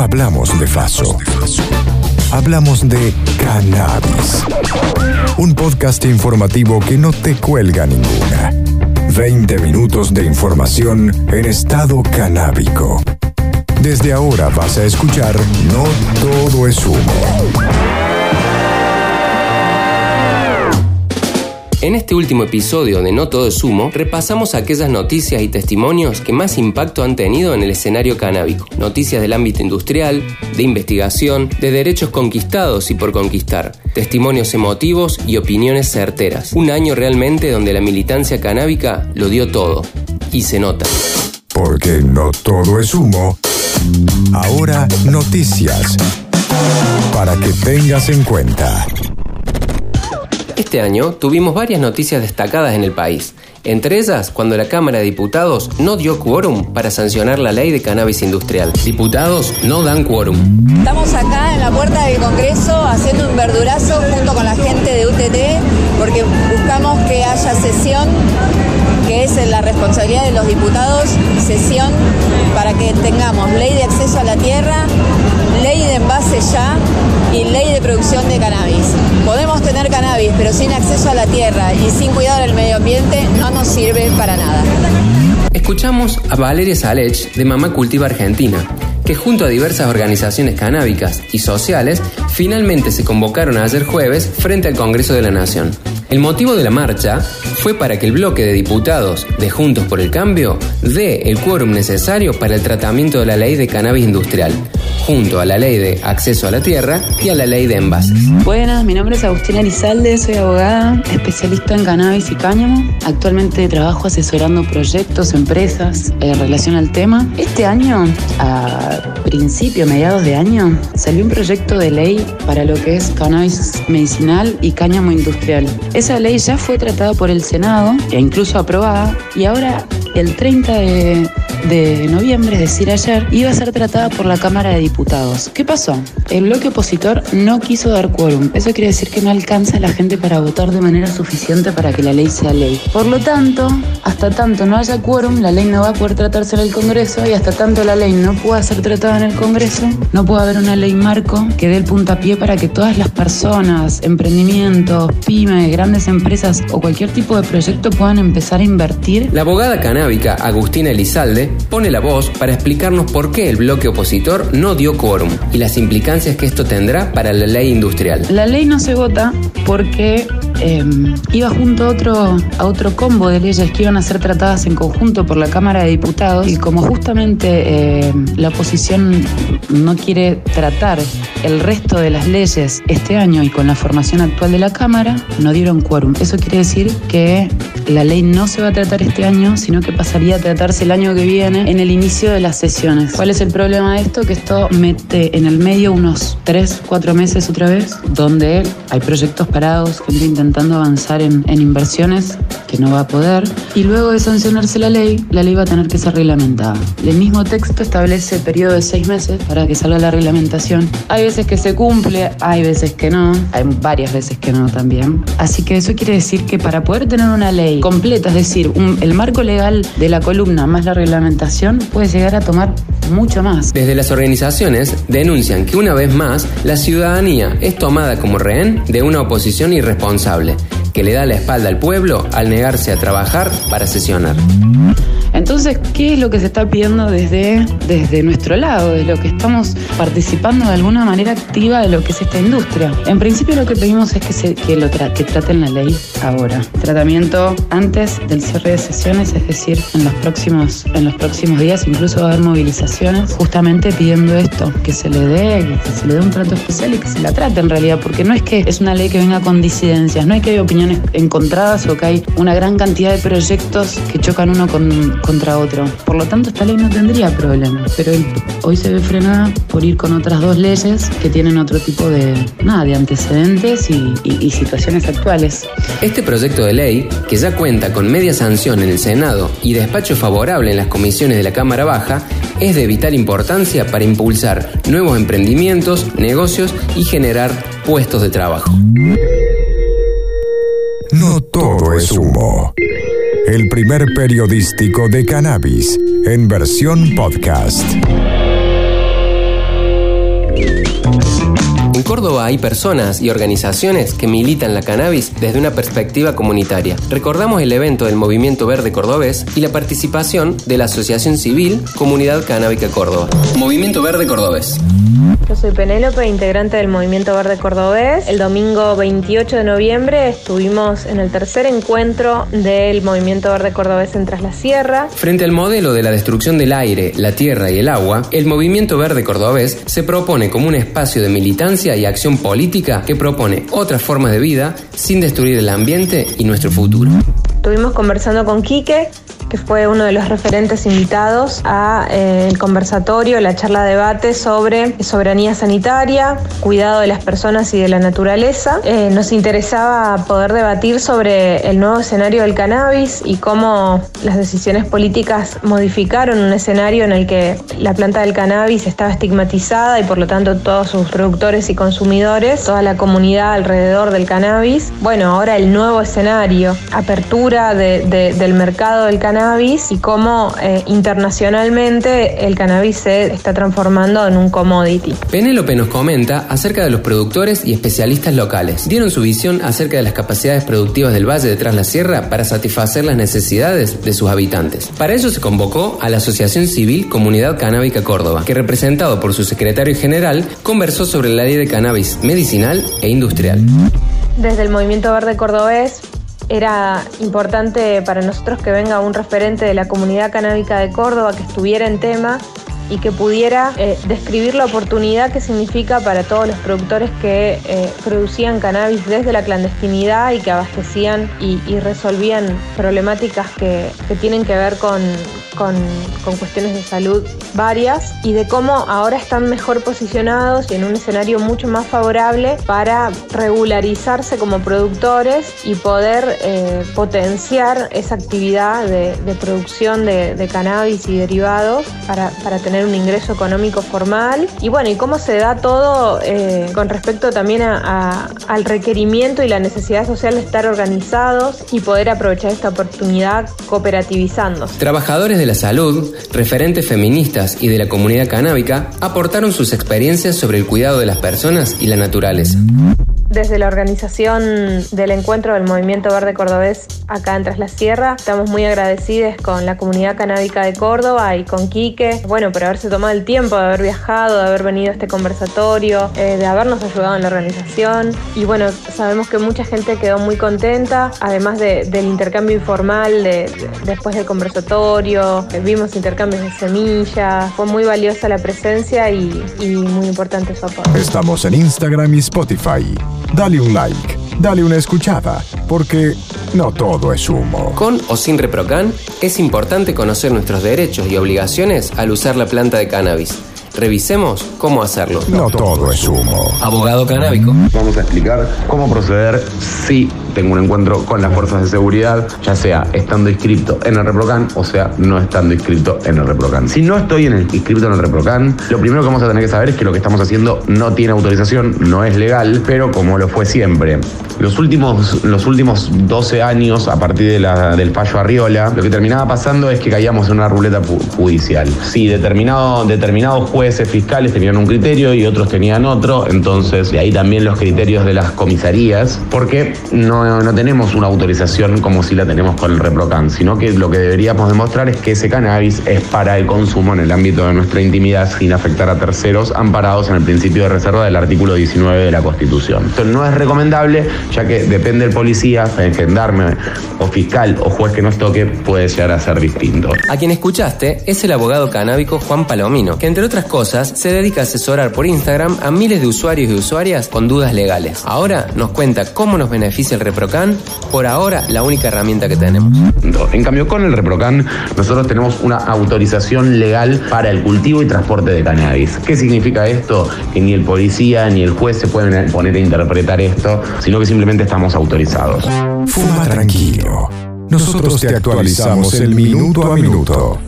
hablamos de Faso. Hablamos de cannabis. Un podcast informativo que no te cuelga ninguna. 20 minutos de información en estado canábico. Desde ahora vas a escuchar No todo es humo. En este último episodio de No Todo es Humo, repasamos aquellas noticias y testimonios que más impacto han tenido en el escenario canábico. Noticias del ámbito industrial, de investigación, de derechos conquistados y por conquistar, testimonios emotivos y opiniones certeras. Un año realmente donde la militancia canábica lo dio todo. Y se nota. Porque no todo es humo. Ahora noticias. Para que tengas en cuenta. Este año tuvimos varias noticias destacadas en el país, entre ellas cuando la Cámara de Diputados no dio quórum para sancionar la ley de cannabis industrial. Diputados no dan quórum. Estamos acá en la puerta del Congreso haciendo un verdurazo junto con la gente de UTT porque buscamos que haya sesión que es la responsabilidad de los diputados, sesión para que tengamos ley de acceso a la tierra, ley de envase ya y ley de producción de cannabis. Podemos tener cannabis, pero sin acceso a la tierra y sin cuidado del medio ambiente no nos sirve para nada. Escuchamos a Valeria Salech de Mamá Cultiva Argentina, que junto a diversas organizaciones canábicas y sociales finalmente se convocaron ayer jueves frente al Congreso de la Nación. El motivo de la marcha fue para que el bloque de diputados de Juntos por el Cambio dé el quórum necesario para el tratamiento de la ley de cannabis industrial, junto a la ley de acceso a la tierra y a la ley de envases. Buenas, mi nombre es Agustina Elizalde, soy abogada, especialista en cannabis y cáñamo. Actualmente trabajo asesorando proyectos, empresas en relación al tema. Este año, a principio, mediados de año, salió un proyecto de ley para lo que es cannabis medicinal y cáñamo industrial. Esa ley ya fue tratada por el Senado e incluso aprobada y ahora el 30 de, noviembre, es decir, ayer, iba a ser tratada por la Cámara de Diputados. ¿Qué pasó? El bloque opositor no quiso dar quórum. Eso quiere decir que no alcanza la gente para votar de manera suficiente para que la ley sea ley. Por lo tanto, hasta tanto no haya quórum, la ley no va a poder tratarse en el Congreso y hasta tanto la ley no pueda ser tratada en el Congreso, no puede haber una ley marco que dé el puntapié para que todas las personas, emprendimientos, pymes, grandes empresas o cualquier tipo de proyecto puedan empezar a invertir. La abogada canábica Agustina Elizalde pone la voz para explicarnos por qué el bloque opositor no dio quórum y las implicancias que esto tendrá para la ley industrial. La ley no se vota porque em, iba junto a otro, a otro combo de leyes que iban a ser tratadas en conjunto por la Cámara de Diputados y como justamente em, la oposición no quiere tratar el resto de las leyes este año y con la formación actual de la Cámara, no dieron quórum. Eso quiere decir que la ley no se va a tratar este año, sino que pasaría a tratarse el año que viene en el inicio de las sesiones. ¿Cuál es el problema de esto? Que esto mete en el medio unos 3, 4 meses otra vez, donde hay proyectos parados, gente intentando avanzar en, en inversiones que no va a poder. Y luego de sancionarse la ley, la ley va a tener que ser reglamentada. El mismo texto establece periodo de seis meses para que salga la reglamentación. Hay veces que se cumple, hay veces que no, hay varias veces que no también. Así que eso quiere decir que para poder tener una ley completa, es decir, el marco legal de la columna más la reglamentación, puede llegar a tomar mucho más. Desde las organizaciones denuncian que una vez más la ciudadanía es tomada como rehén de una oposición irresponsable que le da la espalda al pueblo al negarse a trabajar para sesionar. Entonces, ¿qué es lo que se está pidiendo desde, desde nuestro lado, de lo que estamos participando de alguna manera activa de lo que es esta industria? En principio lo que pedimos es que, se, que, lo que traten la ley ahora. Tratamiento antes del cierre de sesiones, es decir, en los próximos, en los próximos días incluso va a haber movilizaciones justamente pidiendo esto, que se le dé, que se le dé un trato especial y que se la trate en realidad, porque no es que es una ley que venga con disidencias, no es que hay opiniones encontradas o que hay una gran cantidad de proyectos que chocan uno con contra otro. Por lo tanto, esta ley no tendría problemas, pero hoy se ve frenada por ir con otras dos leyes que tienen otro tipo de, nada, de antecedentes y, situaciones actuales. Este proyecto de ley, que ya cuenta con media sanción en el Senado y despacho favorable en las comisiones de la Cámara Baja, es de vital importancia para impulsar nuevos emprendimientos, negocios y generar puestos de trabajo. No todo es humo el primer periodístico de cannabis en versión podcast. Córdoba hay personas y organizaciones que militan la cannabis desde una perspectiva comunitaria. Recordamos el evento del Movimiento Verde Cordobés y la participación de la Asociación Civil Comunidad Canábica Córdoba. Movimiento Verde Cordobés. Yo soy Penélope, integrante del Movimiento Verde Cordobés. El domingo 28 de noviembre estuvimos en el tercer encuentro del Movimiento Verde Cordobés en Tras la Sierra. Frente al modelo de la destrucción del aire, la tierra y el agua, el Movimiento Verde Cordobés se propone como un espacio de militancia y acción política que propone otras formas de vida sin destruir el ambiente y nuestro futuro. Estuvimos conversando con Quique, que fue uno de los referentes invitados al eh, conversatorio, la charla debate sobre soberanía sanitaria, cuidado de las personas y de la naturaleza. Eh, nos interesaba poder debatir sobre el nuevo escenario del cannabis y cómo las decisiones políticas modificaron un escenario en el que la planta del cannabis estaba estigmatizada y por lo tanto todos sus productores y consumidores, toda la comunidad alrededor del cannabis. Bueno, ahora el nuevo escenario, apertura del mercado del cannabis y cómo eh, internacionalmente el cannabis se está transformando en un commodity. Penélope nos comenta acerca de los productores y especialistas locales. Dieron su visión acerca de las capacidades productivas del Valle de Tras la Sierra para satisfacer las necesidades de sus habitantes. Para ello se convocó a la Asociación Civil Comunidad Canábica Córdoba, que representado por su secretario general conversó sobre la ley de cannabis medicinal e industrial. Desde el Movimiento Verde Cordobés era importante para nosotros que venga un referente de la comunidad canábica de Córdoba que estuviera en tema y que pudiera eh, describir la oportunidad que significa para todos los productores que eh, producían cannabis desde la clandestinidad y que abastecían y, resolvían problemáticas que, que, tienen que ver con, con, con, cuestiones de salud varias y de cómo ahora están mejor posicionados y en un escenario mucho más favorable para regularizarse como productores y poder eh, potenciar esa actividad de, producción de, de, cannabis y derivados para, para tener un ingreso económico formal. Y bueno, y cómo se da todo eh, con respecto también al requerimiento y la necesidad social de estar organizados y poder aprovechar esta oportunidad cooperativizando. Trabajadores de la salud, referentes feministas y de la comunidad canábica aportaron sus experiencias sobre el cuidado de las personas y la naturaleza. Desde la organización del encuentro del Movimiento Verde Cordobés acá en Tras la Sierra, estamos muy agradecidos con la comunidad canábica de Córdoba y con Quique, bueno, por haberse tomado el tiempo de haber viajado, de haber venido a este conversatorio, eh, de habernos ayudado en la organización. Y bueno, sabemos que mucha gente quedó muy contenta, además del intercambio informal de, después del conversatorio, eh, vimos intercambios de semillas, fue muy valiosa la presencia y, y muy importante su apoyo. Estamos en Instagram y Spotify dale un like, dale una escuchada, porque no todo es humo. Con o sin Reprocan, es importante conocer nuestros derechos y obligaciones al usar la planta de cannabis. Revisemos cómo hacerlo. No todo es humo. Abogado canábico. Vamos a explicar cómo proceder si tengo un encuentro con las fuerzas de seguridad, ya sea estando inscrito en el Reprocan o sea no estando inscrito en el Reprocan. Si no estoy en el, inscrito en el Reprocan, lo primero que vamos a tener que saber es que lo que estamos haciendo no tiene autorización, no es legal, pero como lo fue siempre. Los últimos, los últimos 12 años, a partir de la, del fallo Arriola, lo que terminaba pasando es que caíamos en una ruleta judicial. Si determinado, determinados fiscales tenían un criterio y otros tenían otro, entonces de ahí también los criterios de las comisarías, porque no no, tenemos una autorización como si la tenemos con el Reprocan, sino que lo que deberíamos demostrar es que ese cannabis es para el consumo en el ámbito de nuestra intimidad sin afectar a terceros, amparados en el principio de reserva del artículo 19 de la Constitución. Esto no es recomendable, ya que depende del policía, gendarme o fiscal o juez que nos toque, puede llegar a ser distinto. A quien escuchaste es el abogado canábico Juan Palomino, que entre otras cosas se dedica a asesorar por Instagram a miles de usuarios y usuarias con dudas legales. Ahora nos cuenta cómo nos beneficia el Reprocan, por ahora la única herramienta que tenemos. En cambio, con el Reprocan, nosotros tenemos una autorización legal para el cultivo y transporte de cannabis. ¿Qué significa esto? Que ni el policía ni el juez se pueden poner a interpretar esto, sino que simplemente estamos autorizados. Fuma tranquilo. Nosotros te actualizamos el minuto a minuto.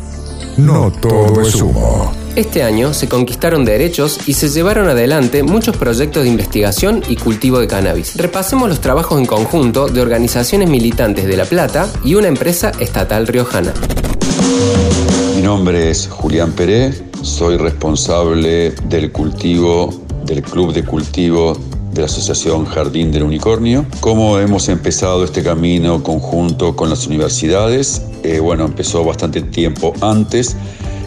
No todo es humo. Este año se conquistaron derechos y se llevaron adelante muchos proyectos de investigación y cultivo de cannabis. Repasemos los trabajos en conjunto de organizaciones militantes de La Plata y una empresa estatal riojana. Mi nombre es Julián Peré, soy responsable del cultivo del Club de Cultivo de la Asociación Jardín del Unicornio. ¿Cómo hemos empezado este camino conjunto con las universidades? Eh, bueno, empezó bastante tiempo antes.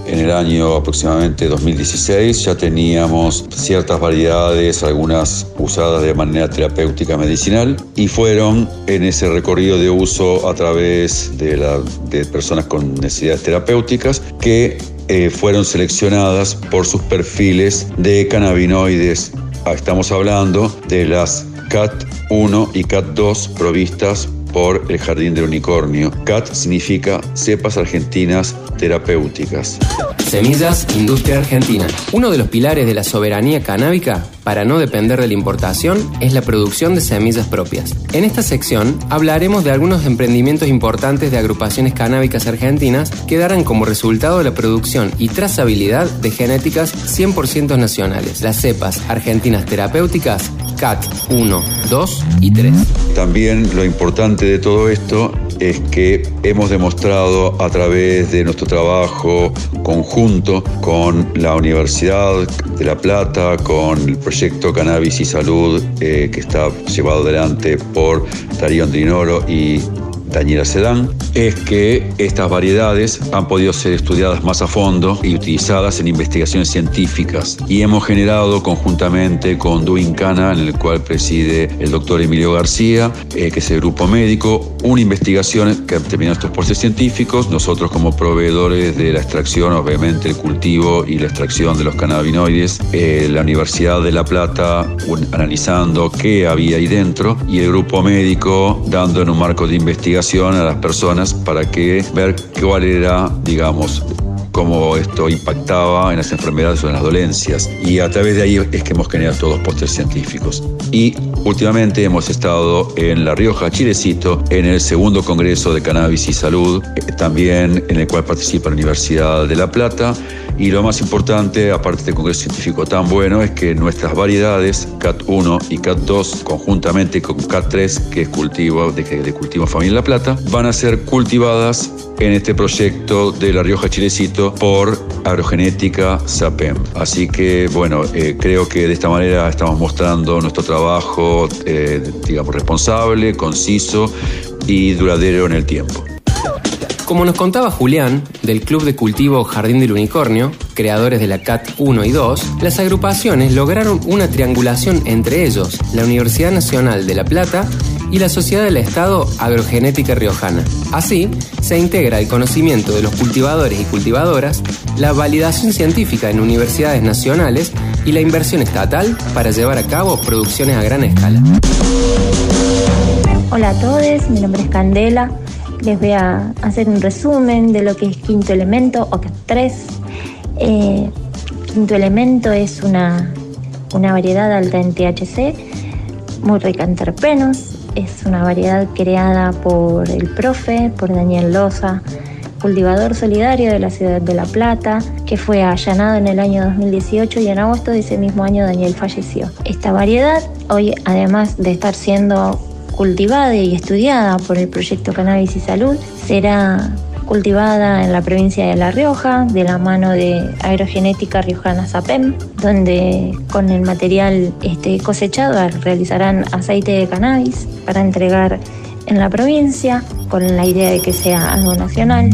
En el año aproximadamente 2016 ya teníamos ciertas variedades, algunas usadas de manera terapéutica medicinal, y fueron en ese recorrido de uso a través de, personas con necesidades terapéuticas que eh, fueron seleccionadas por sus perfiles de cannabinoides. Ah, estamos hablando de las CAT1 y CAT2 provistas por el Jardín del Unicornio. CAT significa cepas argentinas terapéuticas. Semillas Industria Argentina. Uno de los pilares de la soberanía canábica para no depender de la importación es la producción de semillas propias. En esta sección hablaremos de algunos emprendimientos importantes de agrupaciones canábicas argentinas que darán como resultado la producción y trazabilidad de genéticas 100% nacionales. Las cepas argentinas terapéuticas CAT 1, 2 y 3. También lo importante de todo esto es que hemos demostrado a través de nuestro trabajo conjunto con la Universidad de La Plata, con el proyecto Cannabis y Salud eh, que está llevado adelante por Darío Andrinoro y Daniela Sedán, es que estas variedades han podido ser estudiadas más a fondo y utilizadas en investigaciones científicas. Y hemos generado conjuntamente con Duincana, en el cual preside el doctor Emilio García, eh, que es el grupo médico, una investigación que ha terminado estos procesos científicos. Nosotros como proveedores de la extracción, obviamente el cultivo y la extracción de los cannabinoides, eh, la Universidad de La Plata analizando qué había ahí dentro y el grupo médico dando en un marco de investigación a las personas para que ver cuál era, digamos, cómo esto impactaba en las enfermedades o en las dolencias. Y a través de ahí es que hemos generado todos los postres científicos. Y últimamente hemos estado en La Rioja, Chilecito, en el segundo Congreso de Cannabis y Salud, eh, también en el cual participa la Universidad de La Plata. Y lo más importante, aparte de este congreso científico tan bueno, es que nuestras variedades, CAT1 y CAT2, conjuntamente con CAT3, que es cultivo de, de cultivo familia La Plata, van a ser cultivadas en este proyecto de La Rioja Chilecito por Agrogenética SAPEM. Así que, bueno, eh, creo que de esta manera estamos mostrando nuestro trabajo, eh, digamos, responsable, conciso y duradero en el tiempo. Como nos contaba Julián, del Club de Cultivo Jardín del Unicornio, creadores de la CAT 1 y 2, las agrupaciones lograron una triangulación entre ellos, la Universidad Nacional de La Plata y la Sociedad del Estado Agrogenética Riojana. Así, se integra el conocimiento de los cultivadores y cultivadoras, la validación científica en universidades nacionales y la inversión estatal para llevar a cabo producciones a gran escala. Hola a todos, mi nombre es Candela les voy a hacer un resumen de lo que es quinto elemento o CAT3. Eh, quinto elemento es una, una variedad alta en THC, muy rica en terpenos. Es una variedad creada por el profe, por Daniel Loza, cultivador solidario de la ciudad de La Plata, que fue allanado en el año 2018 y en agosto de ese mismo año Daniel falleció. Esta variedad, hoy además de estar siendo cultivada y estudiada por el proyecto Cannabis y Salud, será cultivada en la provincia de La Rioja de la mano de Agrogenética Riojana SAPEM, donde con el material este, cosechado realizarán aceite de cannabis para entregar en la provincia con la idea de que sea algo nacional.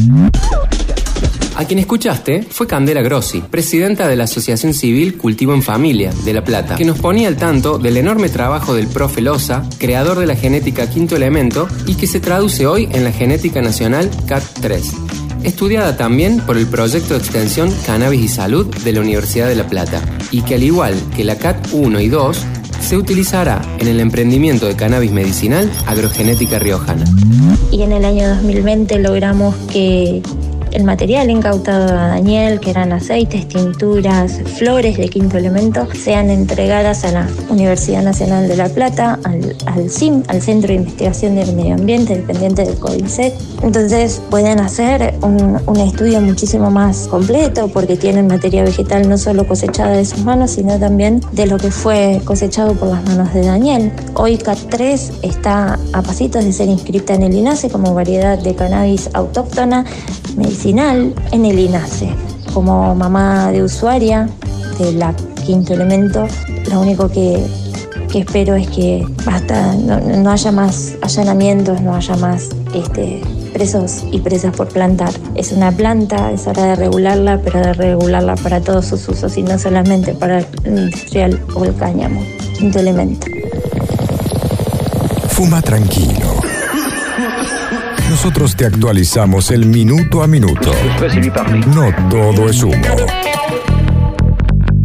A quien escuchaste fue Candela Grossi, presidenta de la Asociación Civil Cultivo en Familia de La Plata, que nos ponía al tanto del enorme trabajo del profe Loza, creador de la genética quinto elemento y que se traduce hoy en la genética nacional CAT3 estudiada también por el proyecto de extensión Cannabis y Salud de la Universidad de La Plata, y que al igual que la CAT 1 y 2, se utilizará en el emprendimiento de cannabis medicinal agrogenética riojana. Y en el año 2020 logramos que el material incautado a Daniel, que eran aceites, tinturas, flores de quinto elemento, sean entregadas a la Universidad Nacional de La Plata, al, CIM, al Centro de Investigación del Medio Ambiente, dependiente del CODICET. Entonces pueden hacer un, estudio muchísimo más completo porque tienen materia vegetal no solo cosechada de sus manos, sino también de lo que fue cosechado por las manos de Daniel. Hoy CAT3 está a pasitos de ser inscrita en el INASE como variedad de cannabis autóctona medicinal en el INASE. Como mamá de usuaria de la quinto elemento. Lo único que, espero es que basta, no, haya más allanamientos, no haya más este, presos y presas por plantar. Es una planta, es hora de regularla, pero de regularla para todos sus usos y no solamente para el industrial o el cáñamo. Quinto elemento. Fuma tranquilo. Nosotros te actualizamos el minuto a minuto. No todo es humo.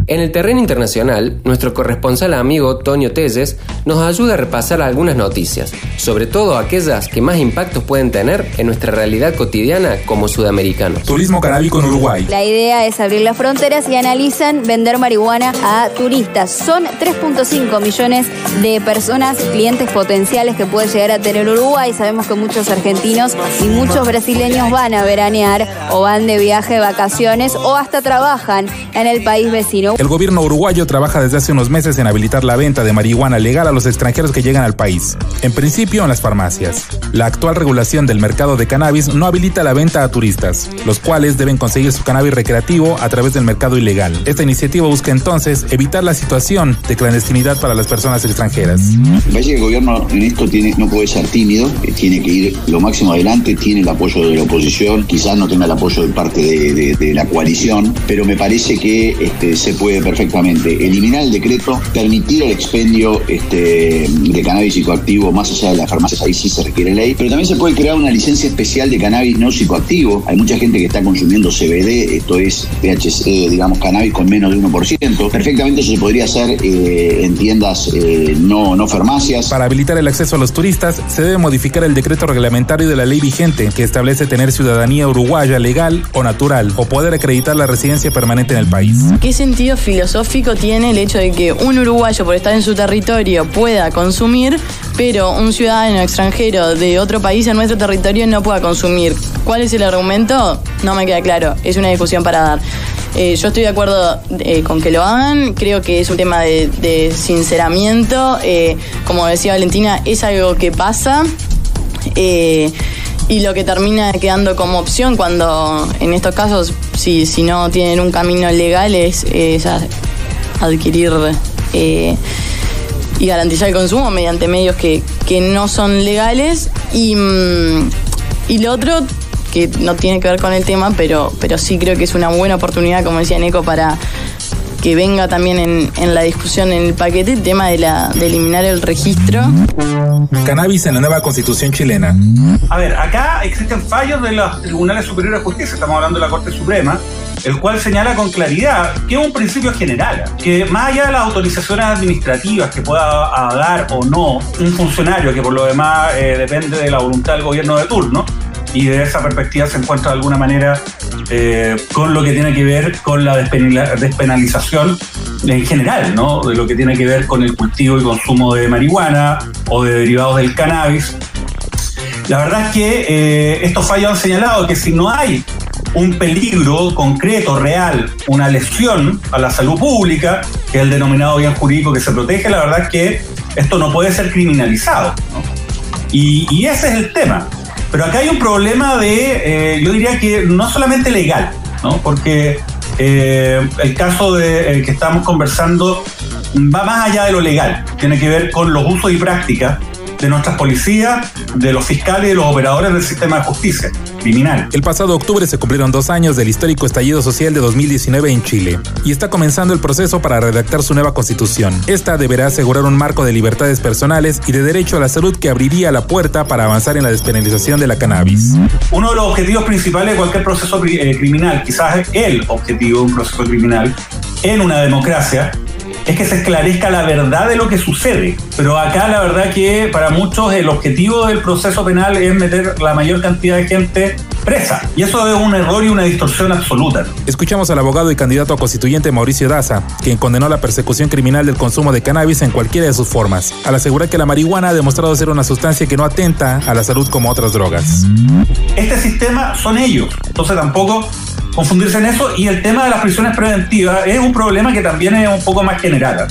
En el terreno internacional, nuestro corresponsal amigo Tonio Telles nos ayuda a repasar algunas noticias, sobre todo aquellas que más impactos pueden tener en nuestra realidad cotidiana como sudamericanos. Turismo canábico en Uruguay. La idea es abrir las fronteras y analizan vender marihuana a turistas. Son 3.5 millones de personas, clientes potenciales que puede llegar a tener Uruguay. Sabemos que muchos argentinos y muchos brasileños van a veranear o van de viaje de vacaciones o hasta trabajan en el país vecino. El gobierno uruguayo trabaja desde hace unos meses en habilitar la venta de marihuana legal a los extranjeros que llegan al país, en principio en las farmacias. La actual regulación del mercado de cannabis no habilita la venta a turistas, los cuales deben conseguir su cannabis recreativo a través del mercado ilegal. Esta iniciativa busca entonces evitar la situación de clandestinidad para las personas extranjeras. Me parece que el gobierno en esto no puede ser tímido, tiene que ir lo máximo adelante, tiene el apoyo de la oposición, quizás no tenga el apoyo de parte de, la coalición, pero me parece que este, se puede puede perfectamente eliminar el decreto, permitir el expendio este, de cannabis psicoactivo más allá de las farmacias, ahí sí se requiere ley, pero también se puede crear una licencia especial de cannabis no psicoactivo. Hay mucha gente que está consumiendo CBD, esto es THC, digamos, cannabis con menos de 1%. Perfectamente eso se podría hacer eh, en tiendas eh, no, no farmacias. Para habilitar el acceso a los turistas, se debe modificar el decreto reglamentario de la ley vigente que establece tener ciudadanía uruguaya legal o natural o poder acreditar la residencia permanente en el país. ¿Qué sentido filosófico tiene el hecho de que un uruguayo por estar en su territorio pueda consumir, pero un ciudadano extranjero de otro país en nuestro territorio no pueda consumir. ¿Cuál es el argumento? No me queda claro, es una discusión para dar. Eh, yo estoy de acuerdo eh, con que lo hagan, creo que es un tema de, sinceramiento, eh, como decía Valentina, es algo que pasa y lo que termina quedando como opción cuando en estos casos si, si no tienen un camino legal es, adquirir eh, y garantizar el consumo mediante medios que, no son legales. Y, mm, y lo otro que no tiene que ver con el tema pero, pero sí creo que es una buena oportunidad como decía Neco para que venga también en, la discusión en el paquete el tema de, la, de eliminar el registro. Cannabis en la nueva constitución chilena. A ver, acá existen fallos de los tribunales superiores de justicia, estamos hablando de la Corte Suprema, el cual señala con claridad que es un principio general, que más allá de las autorizaciones administrativas que pueda dar o no un funcionario, que por lo demás eh, depende de la voluntad del gobierno de turno, y de esa perspectiva se encuentra de alguna manera eh, con lo que tiene que ver con la despenalización en general, ¿no? De lo que tiene que ver con el cultivo y consumo de marihuana o de derivados del cannabis. La verdad es que eh, estos fallos han señalado que si no hay un peligro concreto, real, una lesión a la salud pública, que es el denominado bien jurídico que se protege, la verdad es que esto no puede ser criminalizado. Y, y, ese es el tema. Pero acá hay un problema de, eh, yo diría que no solamente legal, ¿no? porque eh, el caso de, que estamos conversando va más allá de lo legal, tiene que ver con los usos y prácticas de nuestras policías, de los fiscales y de los operadores del sistema de justicia criminal. El pasado octubre se cumplieron dos años del histórico estallido social de 2019 en Chile y está comenzando el proceso para redactar su nueva constitución. Esta deberá asegurar un marco de libertades personales y de derecho a la salud que abriría la puerta para avanzar en la despenalización de la cannabis. Uno de los objetivos principales de cualquier proceso eh, criminal, quizás el objetivo de un proceso criminal en una democracia, es que se esclarezca la verdad de lo que sucede. Pero acá la verdad que para muchos el objetivo del proceso penal es meter la mayor cantidad de gente Y eso es un error y una distorsión absoluta. Escuchamos al abogado y candidato a constituyente Mauricio Daza, quien condenó la persecución criminal del consumo de cannabis en cualquiera de sus formas, al asegurar que la marihuana ha demostrado ser una sustancia que no atenta a la salud como otras drogas. Este sistema son ellos, entonces tampoco confundirse en eso. Y el tema de las prisiones preventivas es un problema que también es un poco más general.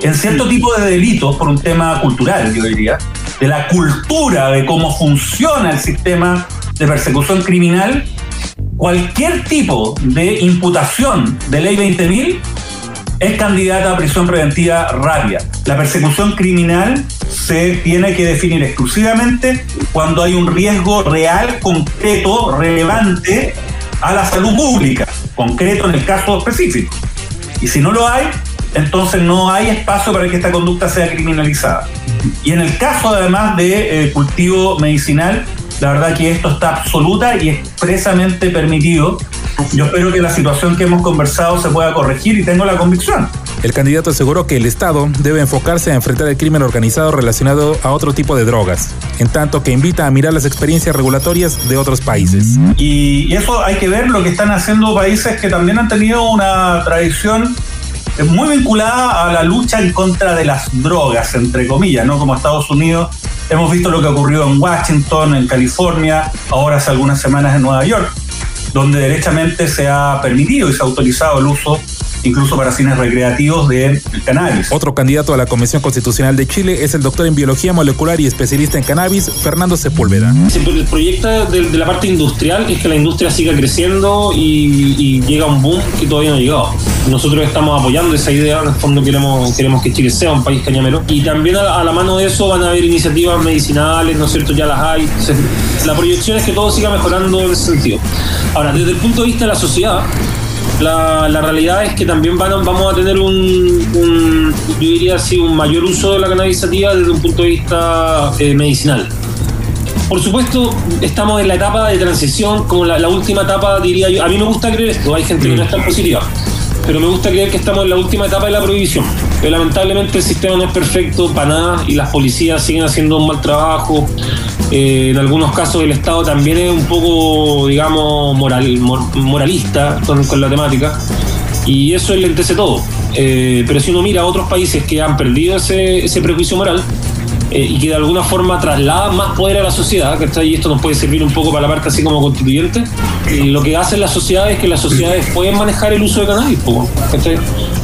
En cierto tipo de delitos, por un tema cultural, yo diría, de la cultura de cómo funciona el sistema de persecución criminal, cualquier tipo de imputación de ley 20.000 es candidata a prisión preventiva rápida. La persecución criminal se tiene que definir exclusivamente cuando hay un riesgo real, concreto, relevante a la salud pública, concreto en el caso específico. Y si no lo hay, entonces no hay espacio para que esta conducta sea criminalizada. Y en el caso además de eh, cultivo medicinal, la verdad que esto está absoluta y expresamente permitido. Yo espero que la situación que hemos conversado se pueda corregir y tengo la convicción. El candidato aseguró que el Estado debe enfocarse a enfrentar el crimen organizado relacionado a otro tipo de drogas, en tanto que invita a mirar las experiencias regulatorias de otros países. Y eso hay que ver lo que están haciendo países que también han tenido una tradición muy vinculada a la lucha en contra de las drogas, entre comillas, ¿no? Como Estados Unidos. Hemos visto lo que ocurrió en Washington, en California, ahora hace algunas semanas en Nueva York, donde derechamente se ha permitido y se ha autorizado el uso incluso para fines recreativos de cannabis. Otro candidato a la Convención Constitucional de Chile es el doctor en biología molecular y especialista en cannabis, Fernando Sepúlveda. Se proyecta de, de la parte industrial es que la industria siga creciendo y, y, llega un boom que todavía no ha llegado. Nosotros estamos apoyando esa idea, en el fondo queremos, queremos que Chile sea un país cañamero. Y también a, a la mano de eso van a haber iniciativas medicinales, ¿no es cierto? Ya las hay. La proyección es que todo siga mejorando en ese sentido. Ahora, desde el punto de vista de la sociedad, la, la, realidad es que también van, vamos a tener un, un, yo diría así, un mayor uso de la cannabisativa desde un punto de vista eh, medicinal. Por supuesto, estamos en la etapa de transición, como la, la, última etapa, diría yo. A mí me gusta creer esto, hay gente que no es tan positiva, pero me gusta creer que estamos en la última etapa de la prohibición. Pero lamentablemente el sistema no es perfecto para nada y las policías siguen haciendo un mal trabajo. Eh, en algunos casos el Estado también es un poco, digamos, moral, moralista con, con la temática y eso enlentece todo. Eh, pero si uno mira a otros países que han perdido ese, ese prejuicio moral eh, y que de alguna forma trasladan más poder a la sociedad, que y esto nos puede servir un poco para la parte así como constituyente, y lo que hacen las sociedades es que las sociedades pueden manejar el uso de cannabis. ¿cachai?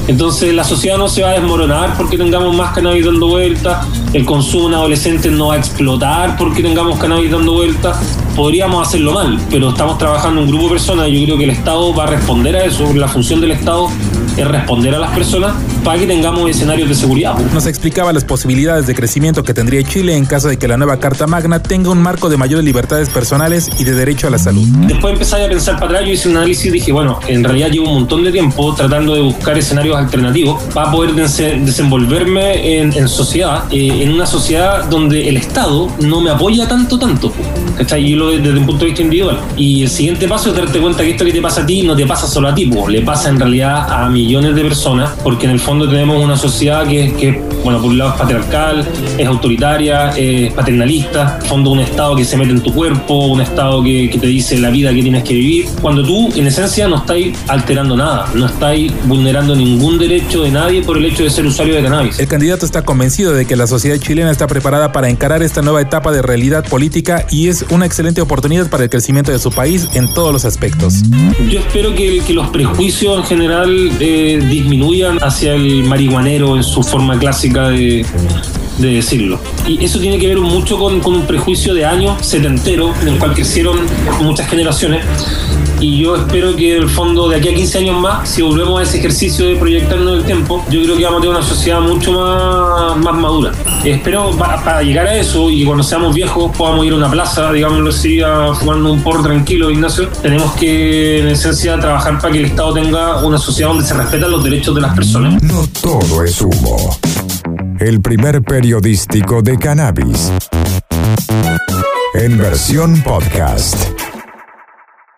Entonces la sociedad no se va a desmoronar porque tengamos más cannabis dando vueltas, el consumo en adolescentes no va a explotar porque tengamos cannabis dando vueltas. Podríamos hacerlo mal, pero estamos trabajando un grupo de personas y yo creo que el Estado va a responder a eso. La función del Estado es responder a las personas para que tengamos escenarios de seguridad. Nos explicaba las posibilidades de crecimiento que tendría Chile en caso de que la nueva Carta Magna tenga un marco de mayores libertades personales y de derecho a la salud. Después empecé a pensar para atrás, yo hice un análisis y dije, bueno, en realidad llevo un montón de tiempo tratando de buscar escenarios alternativos para poder desenvolverme en, en sociedad, eh, en una sociedad donde el Estado no me apoya tanto, tanto. ¿Cachai? Yo lo desde un punto de vista individual. Y el siguiente paso es darte cuenta que esto que te pasa a ti no te pasa solo a ti, po, le pasa en realidad a millones de personas, porque en el fondo tenemos una sociedad que, que bueno, por un lado es patriarcal, es autoritaria, es paternalista, fondo un Estado que se mete en tu cuerpo, un Estado que, que te dice la vida que tienes que vivir, cuando tú en esencia no estáis alterando nada, no estáis vulnerando ningún derecho de nadie por el hecho de ser usuario de cannabis. El candidato está convencido de que la sociedad chilena está preparada para encarar esta nueva etapa de realidad política y es una excelente oportunidad para el crecimiento de su país en todos los aspectos. Yo espero que, que los prejuicios en general eh, disminuyan hacia el marihuanero en su forma clásica de, de decirlo. Y eso tiene que ver mucho con, con, un prejuicio de años setentero, en el cual crecieron muchas generaciones. Y yo espero que en el fondo de aquí a 15 años más, si volvemos a ese ejercicio de proyectarnos el tiempo, yo creo que vamos a tener una sociedad mucho más, más madura. Espero para, para llegar a eso y cuando seamos viejos podamos ir a una plaza, digámoslo así, a fumando un porro tranquilo, Ignacio. Tenemos que, en esencia, trabajar para que el Estado tenga una sociedad donde se respetan los derechos de las personas. No todo es humo el primer periodístico de cannabis. En versión podcast.